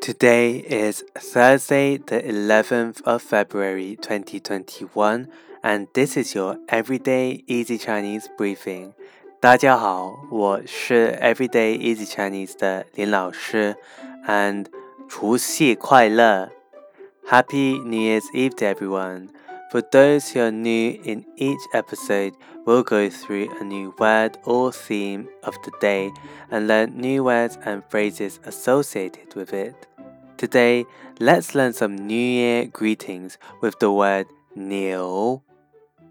Today is Thursday, the 11th of February 2021, and this is your Everyday Easy Chinese briefing. 大家好，我是 Everyday Easy Chinese 的林老师，and 除夕快乐！Happy New Year's Eve to everyone. For those who are new in each episode, we'll go through a new word or theme of the day and learn new words and phrases associated with it. Today, let's learn some New Year greetings with the word Niu,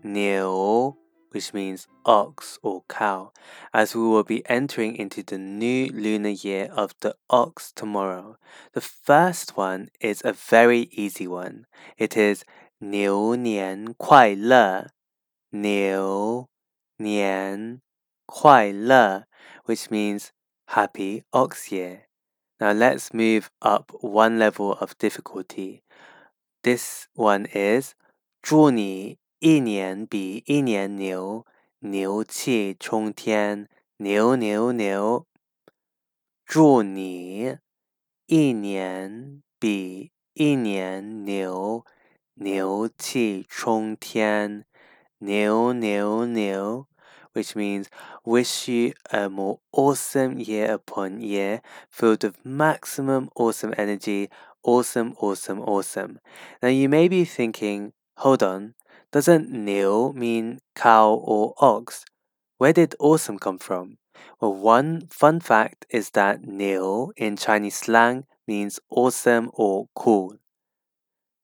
Niu, which means ox or cow, as we will be entering into the new lunar year of the ox tomorrow. The first one is a very easy one. It is 牛年快乐，牛年快乐, which means happy ox year. Now let's move up one level of difficulty. This one is 祝你一年比一年牛，牛气冲天，牛牛牛。祝你一年比一年牛， 牛气冲天，牛牛牛。which means wish you a more awesome year upon year filled with maximum awesome energy. Awesome, awesome, awesome. Now you may be thinking, hold on, doesn't Niu mean cow or ox? Where did awesome come from? Well, one fun fact is that Niu in Chinese slang means awesome or cool.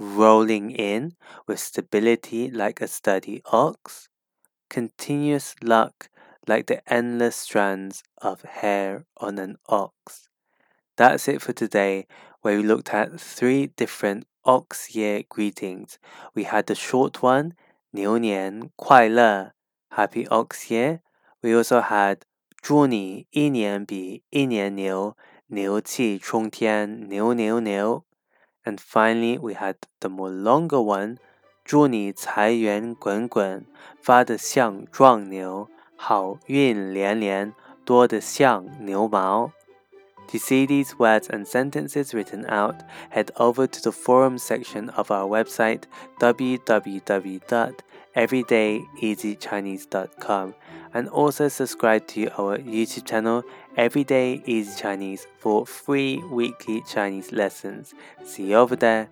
rolling in with stability like a sturdy ox, continuous luck like the endless strands of hair on an ox. That's it for today, where we looked at three different ox year greetings. We had the short one, 牛年快乐, Happy Ox Year. We also had 祝你一年比一年牛，牛气冲天，牛牛牛. And finally, we had the more longer one, 祝你财源滚滚，发得像壮牛。好运连连，多得像牛毛。To see these words and sentences written out, head over to the forum section of our website www.everydayeasychinese.com and also subscribe to our YouTube channel Everyday Easy Chinese for free weekly Chinese lessons. See you over there.